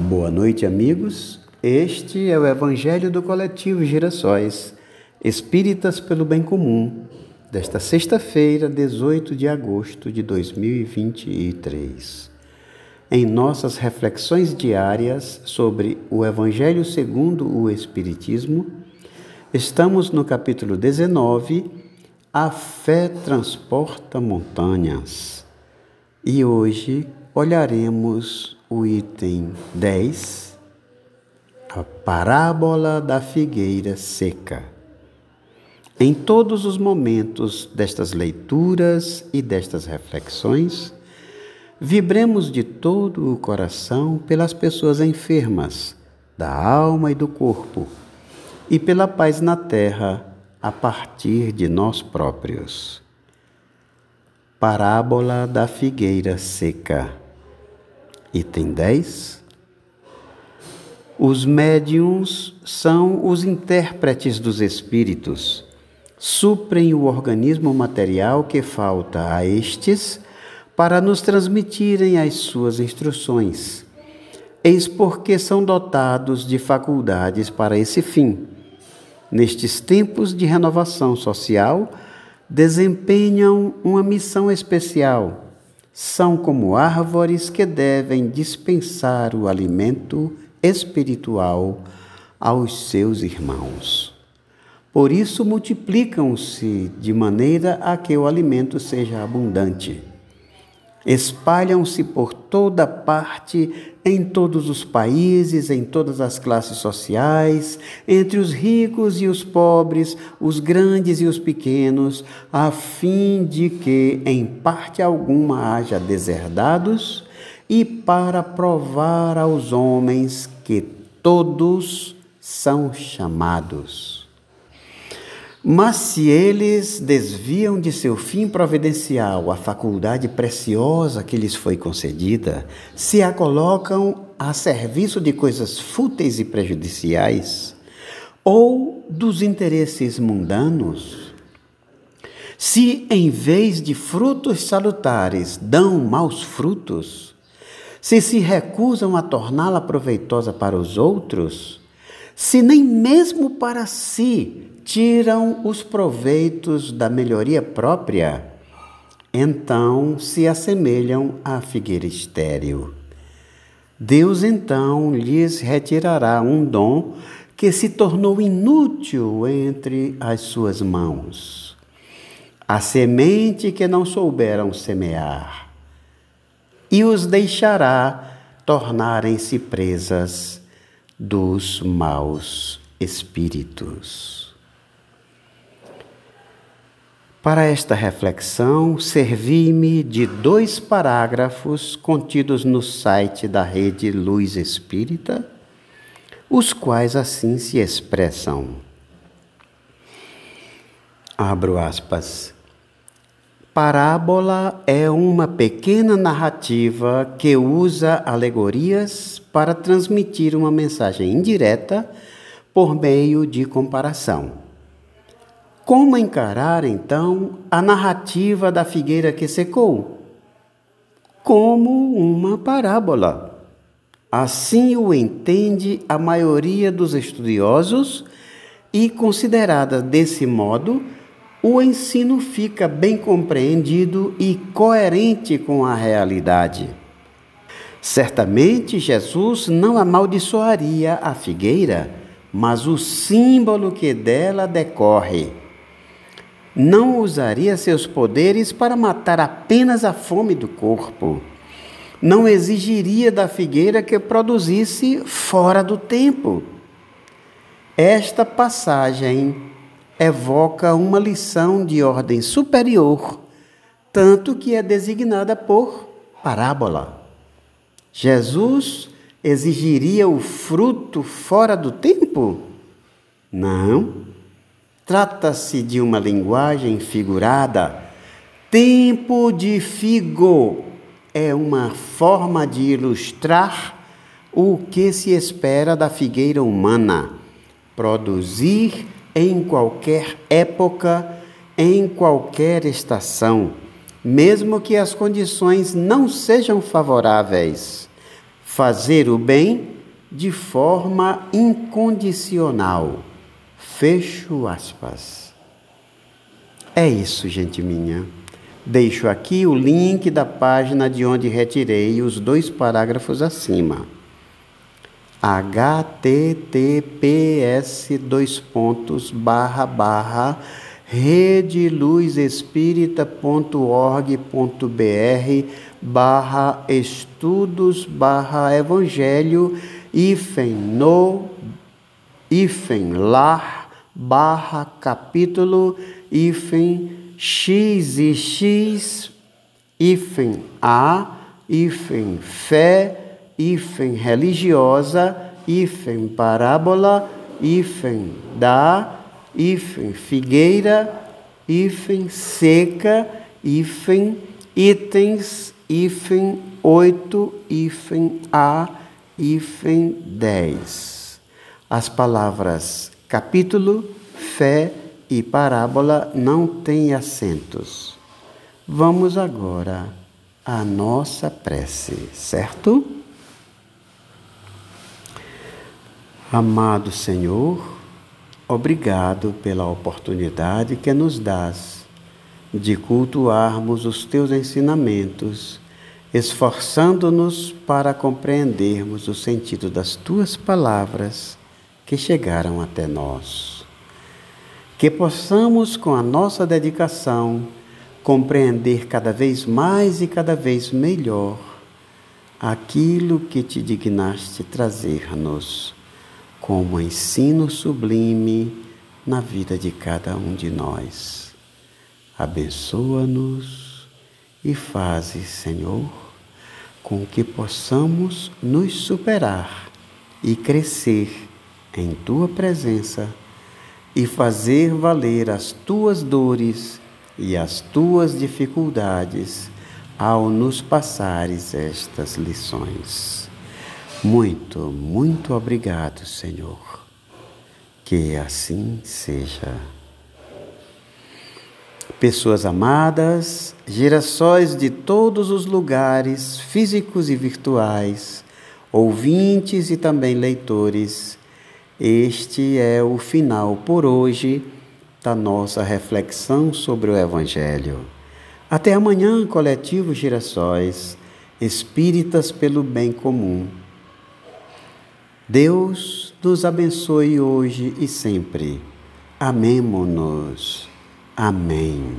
Boa noite, amigos. Este é o Evangelho do Coletivo Girassóis, Espíritas pelo Bem Comum, desta sexta-feira, 18 de agosto de 2023. Em nossas reflexões diárias sobre o Evangelho segundo o Espiritismo, estamos no capítulo 19, A Fé Transporta Montanhas. E hoje olharemos o item 10, a parábola da figueira seca. Em todos os momentos destas leituras e destas reflexões, vibremos de todo o coração pelas pessoas enfermas, da alma e do corpo, e pela paz na terra a partir de nós próprios. Parábola da figueira seca. Item 10. Os médiums são os intérpretes dos espíritos, suprem o organismo material que falta a estes para nos transmitirem as suas instruções. Eis porque são dotados de faculdades para esse fim. Nestes tempos de renovação social, desempenham uma missão especial são como árvores que devem dispensar o alimento espiritual aos seus irmãos. Por isso multiplicam-se de maneira a que o alimento seja abundante espalham-se por toda parte, em todos os países, em todas as classes sociais, entre os ricos e os pobres, os grandes e os pequenos, a fim de que, em parte alguma, haja deserdados, e para provar aos homens que todos são chamados. Mas se eles desviam de seu fim providencial a faculdade preciosa que lhes foi concedida, se a colocam a serviço de coisas fúteis e prejudiciais, ou dos interesses mundanos, se em vez de frutos salutares dão maus frutos, se se recusam a torná-la proveitosa para os outros, se nem mesmo para si tiram os proveitos da melhoria própria, então se assemelham à figueira estéril. Deus então lhes retirará um dom que se tornou inútil entre as suas mãos. A semente que não souberam semear, e os deixará tornarem-se presas dos maus espíritos. Para esta reflexão, servi-me de dois parágrafos contidos no site da rede Luz Espírita, os quais assim se expressam. Abro aspas. Parábola é uma pequena narrativa que usa alegorias para transmitir uma mensagem indireta por meio de comparação. Como encarar então a narrativa da figueira que secou? Como uma parábola. Assim o entende a maioria dos estudiosos, e considerada desse modo, o ensino fica bem compreendido e coerente com a realidade. Certamente Jesus não amaldiçoaria a figueira, mas o símbolo que dela decorre não usaria seus poderes para matar apenas a fome do corpo. Não exigiria da figueira que produzisse fora do tempo. Esta passagem evoca uma lição de ordem superior, tanto que é designada por parábola. Jesus exigiria o fruto fora do tempo? Não. Trata-se de uma linguagem figurada. Tempo de figo é uma forma de ilustrar o que se espera da figueira humana: produzir em qualquer época, em qualquer estação, mesmo que as condições não sejam favoráveis. fazer o bem de forma incondicional. Fecho aspas. É isso, gente minha. Deixo aqui o link da página de onde retirei os dois parágrafos acima. Https dois pontos barra barra redeluzespírita.org.br barra estudos barra evangelho hífen no hífen lar barra capítulo hífen x e x hífen a hífen fé hífen religiosa hífen parábola hífen da hífen figueira, hífen seca, hífen itens, hífen 8, hífen a, hífen 10. As palavras capítulo, fé e parábola não têm acentos. Vamos agora à nossa prece, certo? Amado Senhor, Obrigado pela oportunidade que nos dás de cultuarmos os teus ensinamentos, esforçando-nos para compreendermos o sentido das tuas palavras que chegaram até nós. Que possamos, com a nossa dedicação, compreender cada vez mais e cada vez melhor aquilo que te dignaste trazer-nos como ensino sublime na vida de cada um de nós. Abençoa-nos e faze, Senhor, com que possamos nos superar e crescer em tua presença e fazer valer as tuas dores e as tuas dificuldades ao nos passares estas lições. Muito, muito obrigado, Senhor. Que assim seja. Pessoas amadas, gerações de todos os lugares, físicos e virtuais, ouvintes e também leitores, este é o final por hoje da nossa reflexão sobre o Evangelho. Até amanhã, coletivo Girassóis, espíritas pelo bem comum. Deus nos abençoe hoje e sempre. Amemo-nos. Amém.